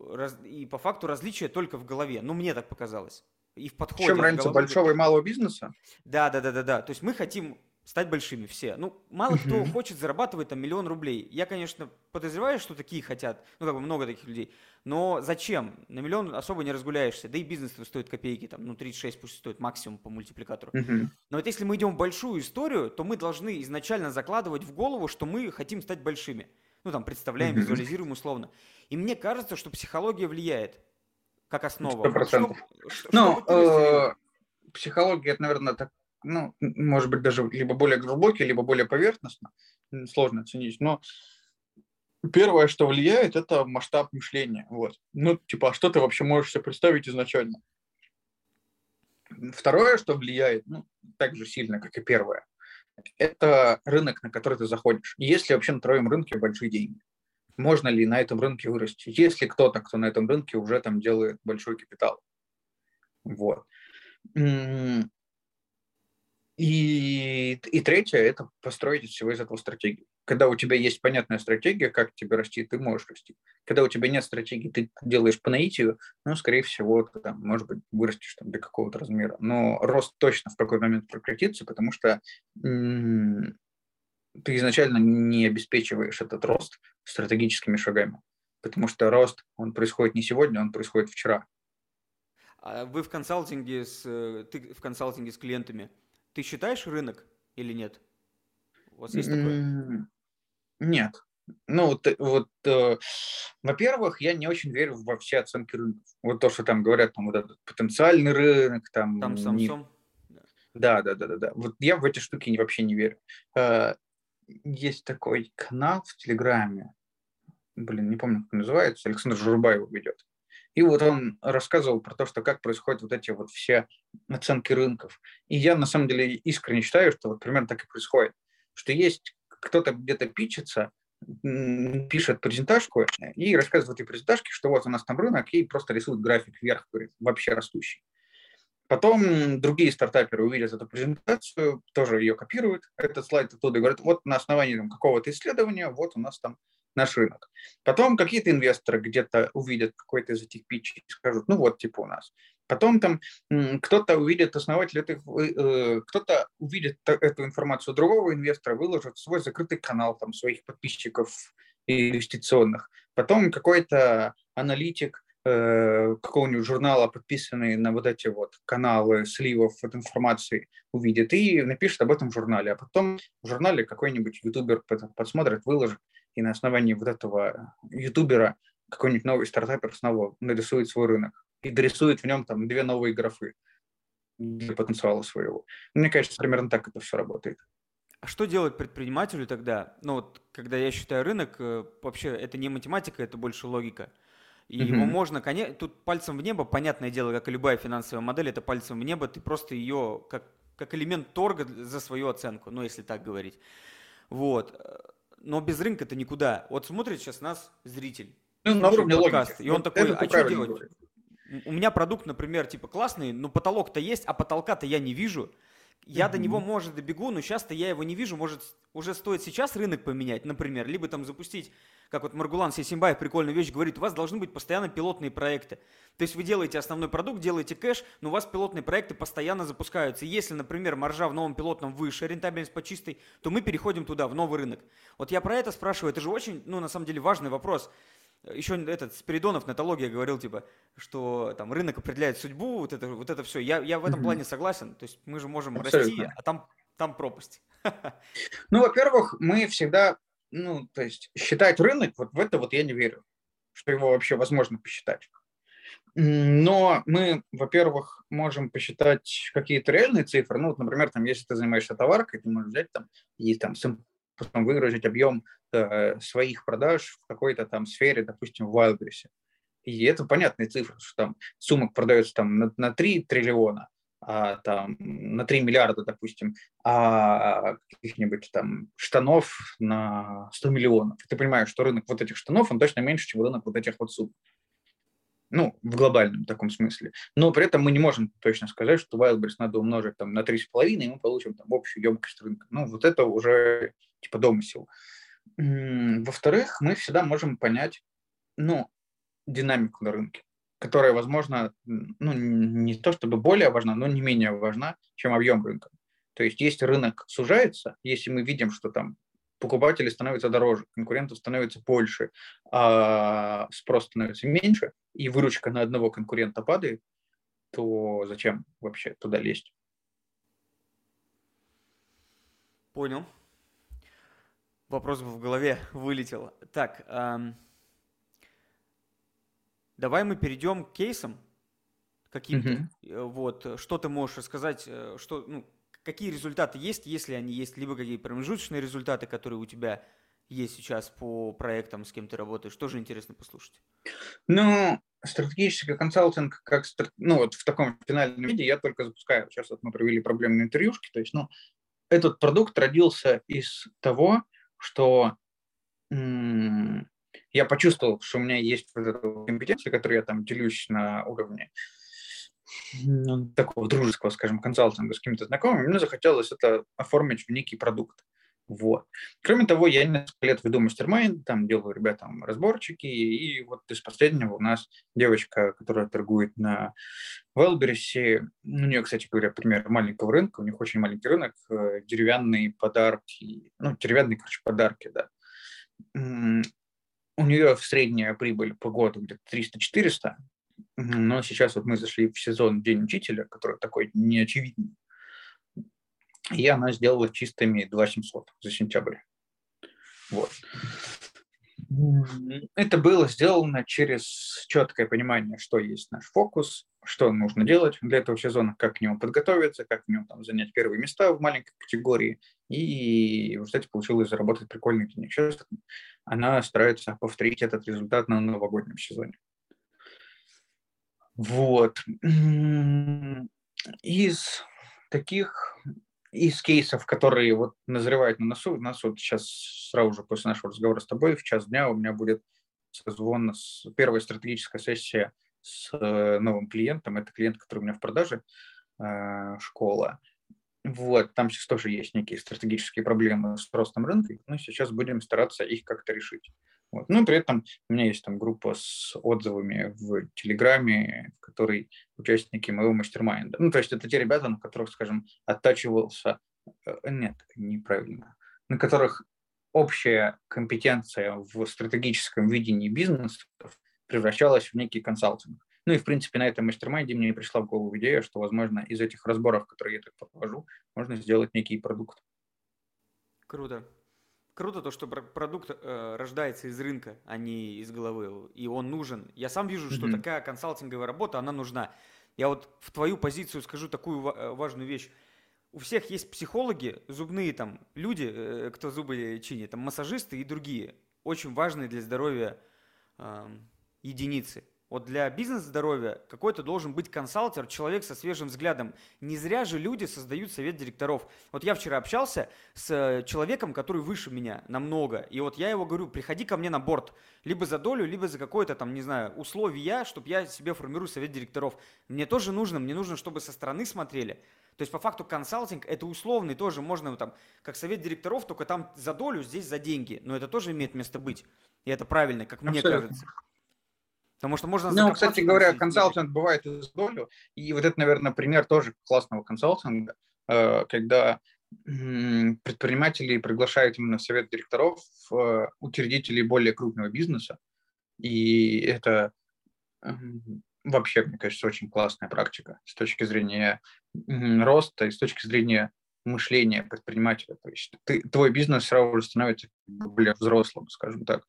Раз, и по факту различие только в голове. Ну, мне так показалось. И в подходе. В чем разница большого и малого бизнеса? Да, да, да, да, да. То есть мы хотим стать большими все. Ну, мало кто хочет зарабатывать там миллион рублей. Я, конечно, подозреваю, что такие хотят, ну, как бы много таких людей. Но зачем? На миллион особо не разгуляешься. Да и бизнес стоит копейки, там, ну, 36 пусть стоит максимум по мультипликатору. Но вот если мы идем в большую историю, то мы должны изначально закладывать в голову, что мы хотим стать большими. Ну, там, представляем, визуализируем условно. И мне кажется, что психология влияет как основа. 100%. Что, что, ну, э, психология, это, наверное, так ну, может быть, даже либо более глубокий, либо более поверхностно, сложно оценить, но первое, что влияет, это масштаб мышления. Вот. Ну, типа, а что ты вообще можешь себе представить изначально? Второе, что влияет, ну, так же сильно, как и первое, это рынок, на который ты заходишь. Есть ли вообще на твоем рынке большие деньги? Можно ли на этом рынке вырасти? Есть ли кто-то, кто на этом рынке уже там делает большой капитал? Вот. И, и третье – это построить из всего из этого стратегию. Когда у тебя есть понятная стратегия, как тебе расти, ты можешь расти. Когда у тебя нет стратегии, ты делаешь по наитию, ну, скорее всего, ты там, может быть, вырастешь там, до какого-то размера. Но рост точно в какой момент прекратится, потому что ты изначально не обеспечиваешь этот рост стратегическими шагами. Потому что рост, он происходит не сегодня, он происходит вчера. А вы в консалтинге с, э, ты в консалтинге с клиентами – ты считаешь рынок или нет? У вас есть такое? Нет. Ну, вот, вот э, во-первых, я не очень верю во все оценки рынков. Вот то, что там говорят, там вот этот потенциальный рынок, там... Там Samsung? Не... Да, да, да, да, да. Вот я в эти штуки вообще не верю. Э, есть такой канал в Телеграме, блин, не помню, как он называется, Александр Журбаев ведет. И вот он рассказывал про то, что как происходят вот эти вот все оценки рынков. И я на самом деле искренне считаю, что вот примерно так и происходит. Что есть кто-то где-то пичется, пишет презентажку и рассказывает в этой презентажке, что вот у нас там рынок, и просто рисует график вверх, вообще растущий. Потом другие стартаперы увидят эту презентацию, тоже ее копируют, этот слайд оттуда, и говорят, вот на основании какого-то исследования, вот у нас там наш рынок. Потом какие-то инвесторы где-то увидят какой-то из этих питчей и скажут, ну вот, типа у нас. Потом там кто-то увидит основатель этих, э, кто-то увидит эту информацию другого инвестора, выложит свой закрытый канал там своих подписчиков инвестиционных. Потом какой-то аналитик э, какого-нибудь журнала, подписанный на вот эти вот каналы сливов от информации, увидит и напишет об этом в журнале. А потом в журнале какой-нибудь ютубер подсмотрит, выложит, и на основании вот этого ютубера какой-нибудь новый стартапер снова нарисует свой рынок и дорисует в нем там две новые графы для потенциала своего. Мне кажется, примерно так это все работает. А что делать предпринимателю тогда? Ну вот, когда я считаю рынок, э, вообще это не математика, это больше логика. И mm-hmm. его можно, конечно, тут пальцем в небо, понятное дело, как и любая финансовая модель, это пальцем в небо, ты просто ее как, как элемент торга за свою оценку, ну если так говорить. Вот. Но без рынка это никуда. Вот смотрит сейчас нас зритель. Ну, на уровне подкаст, логики. И он вот такой, а что делать? Говорит. У меня продукт, например, типа классный, но потолок-то есть, а потолка-то я не вижу. Я mm-hmm. до него, может, добегу, но сейчас-то я его не вижу. Может, уже стоит сейчас рынок поменять, например, либо там запустить, как вот Маргулан Сесимбаев прикольную вещь говорит, у вас должны быть постоянно пилотные проекты. То есть вы делаете основной продукт, делаете кэш, но у вас пилотные проекты постоянно запускаются. И если, например, маржа в новом пилотном выше, рентабельность по чистой, то мы переходим туда, в новый рынок. Вот я про это спрашиваю, это же очень, ну, на самом деле, важный вопрос еще этот Спиридонов Натология говорил, типа, что там рынок определяет судьбу, вот это, вот это все. Я, я в этом mm-hmm. плане согласен. То есть мы же можем Абсолютно. расти, а там, там пропасть. Ну, во-первых, мы всегда, ну, то есть считать рынок, вот в это вот я не верю, что его вообще возможно посчитать. Но мы, во-первых, можем посчитать какие-то реальные цифры. Ну, вот, например, там, если ты занимаешься товаркой, ты можешь взять там и там потом выгрузить объем э, своих продаж в какой-то там сфере, допустим, в Wildberries. И это понятные цифры, что там сумма продается там на, на 3 триллиона, там, на 3 миллиарда, допустим, а каких-нибудь там штанов на 100 миллионов. Ты понимаешь, что рынок вот этих штанов, он точно меньше, чем рынок вот этих вот сумм. Ну, в глобальном таком смысле. Но при этом мы не можем точно сказать, что Wildberries надо умножить там, на 3,5, и мы получим там общую емкость рынка. Ну, вот это уже типа домысел. Во-вторых, мы всегда можем понять, ну, динамику на рынке, которая, возможно, ну, не то чтобы более важна, но не менее важна, чем объем рынка. То есть, если рынок сужается, если мы видим, что там покупателей становится дороже, конкурентов становится больше, а спрос становится меньше, и выручка на одного конкурента падает, то зачем вообще туда лезть? Понял. Вопрос в голове вылетел. Так, эм, давай мы перейдем к кейсам каким-то. Mm-hmm. Вот, что ты можешь рассказать, э, что, ну, какие результаты есть, если они есть, либо какие промежуточные результаты, которые у тебя есть сейчас по проектам, с кем ты работаешь, тоже интересно послушать. Ну, стратегический консалтинг, как, ну, вот в таком финальном виде я только запускаю. Сейчас вот мы провели проблемные интервьюшки, то есть, ну, этот продукт родился из того, что я почувствовал, что у меня есть компетенция, которую я там делюсь на уровне ну, такого дружеского, скажем, консалтинга с какими-то знакомыми, мне захотелось это оформить в некий продукт. Вот. Кроме того, я несколько лет веду мастер там делаю ребятам разборчики, и вот из последнего у нас девочка, которая торгует на Wildberries, у нее, кстати говоря, пример маленького рынка, у них очень маленький рынок, э, деревянные подарки, ну, деревянные, короче, подарки, да. У нее средняя прибыль по году где-то 300-400, но сейчас вот мы зашли в сезон День учителя, который такой неочевидный, и она сделала чистыми 2700 за сентябрь. Вот. Это было сделано через четкое понимание, что есть наш фокус, что нужно делать для этого сезона, как к нему подготовиться, как в нем там, занять первые места в маленькой категории. И результате получилось заработать прикольный денег. Сейчас она старается повторить этот результат на новогоднем сезоне. Вот. Из таких из кейсов, которые вот назревают на носу, у нас вот сейчас сразу же после нашего разговора с тобой в час дня у меня будет созвон, с, первая стратегическая сессия с э, новым клиентом. Это клиент, который у меня в продаже, э, школа. Вот, там сейчас тоже есть некие стратегические проблемы с ростом рынка, но сейчас будем стараться их как-то решить. Вот. Ну, при этом у меня есть там группа с отзывами в Телеграме, в которой участники моего мастер-майнда. Ну, то есть это те ребята, на которых, скажем, оттачивался... Э, нет, неправильно. На которых общая компетенция в стратегическом видении бизнеса превращалась в некий консалтинг. Ну и, в принципе, на этом мастер мне пришла в голову идея, что, возможно, из этих разборов, которые я так провожу, можно сделать некий продукт. Круто. Круто то, что продукт э, рождается из рынка, а не из головы, и он нужен. Я сам вижу, что mm-hmm. такая консалтинговая работа, она нужна. Я вот в твою позицию скажу такую э, важную вещь. У всех есть психологи, зубные там люди, э, кто зубы чинит, там массажисты и другие, очень важные для здоровья э, единицы. Вот для бизнес-здоровья какой-то должен быть консалтер, человек со свежим взглядом. Не зря же люди создают совет директоров. Вот я вчера общался с э, человеком, который выше меня намного. И вот я его говорю, приходи ко мне на борт. Либо за долю, либо за какое-то там, не знаю, условия, чтобы я себе формирую совет директоров. Мне тоже нужно, мне нужно, чтобы со стороны смотрели. То есть по факту консалтинг это условный тоже можно там как совет директоров, только там за долю, здесь за деньги. Но это тоже имеет место быть. И это правильно, как Абсолютно. мне кажется. Потому что можно... Ну, кстати говоря, консалтинг бывает из долю. И вот это, наверное, пример тоже классного консалтинга, э, когда предприниматели приглашают именно в совет директоров э, учредителей более крупного бизнеса. И это вообще, мне кажется, очень классная практика с точки зрения роста и с точки зрения мышления предпринимателя. То есть ты, твой бизнес сразу же становится более взрослым, скажем так.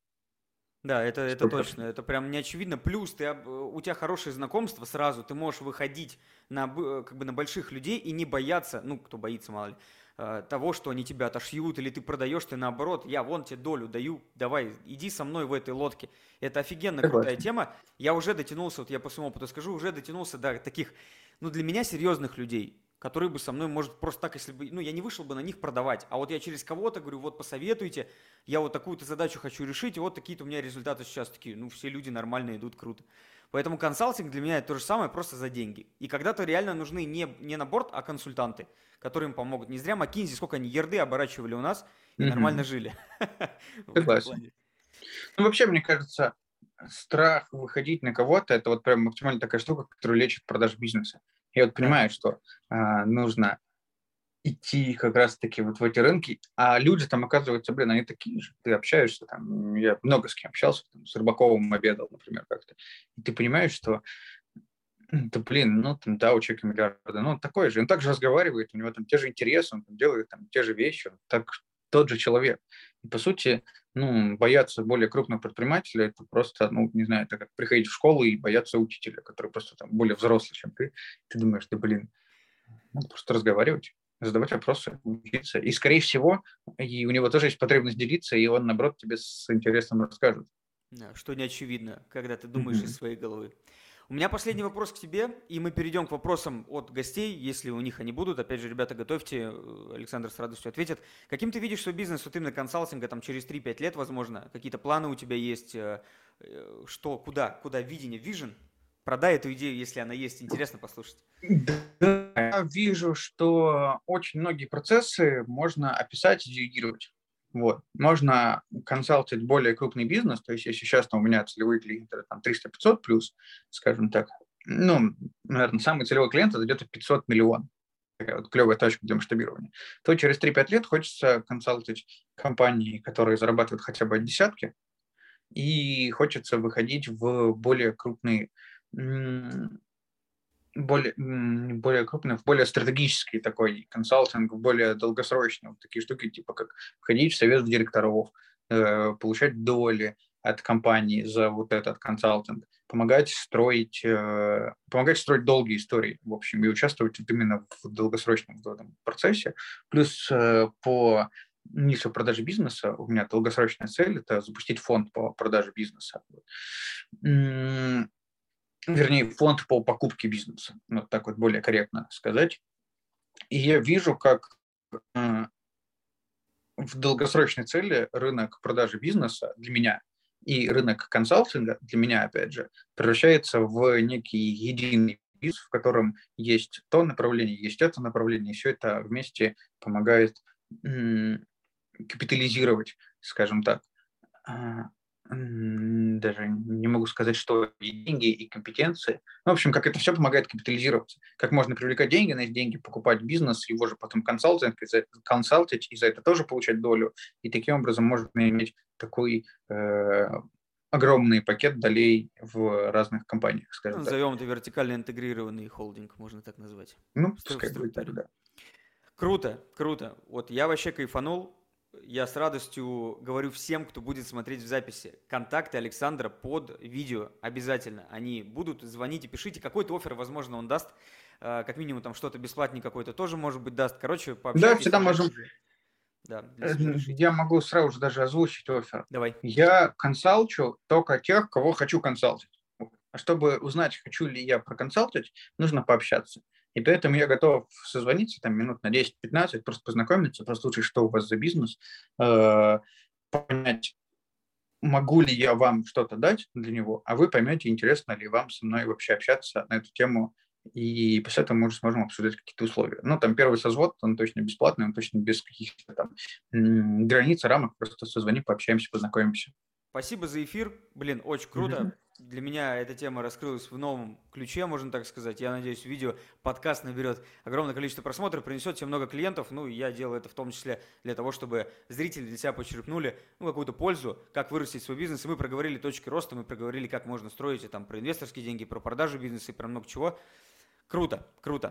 Да, это, это точно, это прям не очевидно. Плюс ты, у тебя хорошие знакомства сразу, ты можешь выходить на, как бы на больших людей и не бояться, ну, кто боится, мало ли, э, того, что они тебя отошьют, или ты продаешь, ты наоборот, я вон тебе долю даю, давай, иди со мной в этой лодке. Это офигенно Согласен. крутая тема. Я уже дотянулся, вот я по своему опыту скажу, уже дотянулся до таких, ну, для меня серьезных людей которые бы со мной, может, просто так, если бы, ну, я не вышел бы на них продавать, а вот я через кого-то говорю, вот посоветуйте, я вот такую-то задачу хочу решить, и вот такие-то у меня результаты сейчас такие, ну, все люди нормально идут, круто. Поэтому консалтинг для меня это то же самое, просто за деньги. И когда-то реально нужны не, не на борт, а консультанты, которые им помогут. Не зря Макинзи, сколько они ерды оборачивали у нас и mm-hmm. нормально жили. Согласен. Ну, вообще, мне кажется, страх выходить на кого-то, это вот прям максимально такая штука, которая лечит продаж бизнеса. Я вот понимаю, что а, нужно идти как раз-таки вот в эти рынки, а люди там, оказываются, блин, они такие же. Ты общаешься там, я много с кем общался, там, с Рыбаковым обедал, например, как-то. И ты понимаешь, что да, блин, ну, там, да, у человека миллиарды, ну, он такой же, он также разговаривает, у него там те же интересы, он там делает там те же вещи, он так тот же человек. И, по сути, ну, бояться более крупного предпринимателя, это просто, ну, не знаю, это как приходить в школу и бояться учителя, который просто там более взрослый, чем ты. Ты думаешь, да, блин, надо просто разговаривать, задавать вопросы, учиться. И, скорее всего, и у него тоже есть потребность делиться, и он, наоборот, тебе с интересом расскажет. что не очевидно, когда ты думаешь mm-hmm. из своей головы. У меня последний вопрос к тебе, и мы перейдем к вопросам от гостей, если у них они будут. Опять же, ребята, готовьте, э, Александр с радостью ответит. Каким ты видишь свой бизнес, вот именно консалтинга, там, через 3-5 лет, возможно? Какие-то планы у тебя есть? Э, э, что, куда, куда видение, vision? Продай эту идею, если она есть. Интересно послушать. Да, я вижу, что очень многие процессы можно описать и делегировать. Вот. Можно консалтить более крупный бизнес, то есть если сейчас там, у меня целевые клиенты там 300-500 плюс, скажем так, ну, наверное, самый целевой клиент это где-то 500 миллионов, такая вот клевая точка для масштабирования, то через 3-5 лет хочется консалтить компании, которые зарабатывают хотя бы десятки, и хочется выходить в более крупные более, более крупный, в более стратегический такой консалтинг, в более долгосрочный, вот такие штуки, типа как входить в совет директоров, э, получать доли от компании за вот этот консалтинг, помогать строить, э, помогать строить долгие истории, в общем, и участвовать вот именно в долгосрочном в этом процессе. Плюс э, по нише продажи бизнеса у меня долгосрочная цель – это запустить фонд по продаже бизнеса вернее, фонд по покупке бизнеса, вот так вот более корректно сказать. И я вижу, как э, в долгосрочной цели рынок продажи бизнеса для меня и рынок консалтинга для меня, опять же, превращается в некий единый бизнес, в котором есть то направление, есть это направление, и все это вместе помогает капитализировать, скажем так, а, даже не могу сказать, что и деньги, и компетенции. Ну, в общем, как это все помогает капитализироваться. Как можно привлекать деньги, на эти деньги покупать бизнес, его же потом консалтинг, консалтить, и за это тоже получать долю. И таким образом можно иметь такой э, огромный пакет долей в разных компаниях, скажем ну, так. Назовем это вертикально интегрированный холдинг, можно так назвать. Ну, пускай будет так, да. Круто, круто. Вот я вообще кайфанул. Я с радостью говорю всем, кто будет смотреть в записи. Контакты Александра под видео обязательно. Они будут, звоните, пишите. Какой-то офер, возможно, он даст. Э, как минимум там что-то бесплатный какой-то тоже, может быть, даст. Короче, пообщайтесь. Да, всегда можем... Да, э, я могу сразу же даже озвучить офер. Давай. Я консалчу только тех, кого хочу консалтить. А чтобы узнать, хочу ли я проконсалтить, нужно пообщаться. И поэтому я готов созвониться там минут на 10-15, просто познакомиться, послушать, что у вас за бизнес, э, понять, могу ли я вам что-то дать для него, а вы поймете, интересно ли вам со мной вообще общаться на эту тему, и после этого мы уже сможем обсудить какие-то условия. Ну, там первый созвод, он точно бесплатный, он точно без каких-то там границ, рамок, просто созвони, пообщаемся, познакомимся. Спасибо за эфир. Блин, очень круто. Mm-hmm. Для меня эта тема раскрылась в новом ключе, можно так сказать. Я надеюсь, видео, подкаст наберет огромное количество просмотров, принесет тебе много клиентов. Ну, я делаю это в том числе для того, чтобы зрители для себя почерпнули ну, какую-то пользу, как вырастить свой бизнес. И мы проговорили точки роста, мы проговорили, как можно строить и, там, про инвесторские деньги, про продажу бизнеса и про много чего. Круто, круто.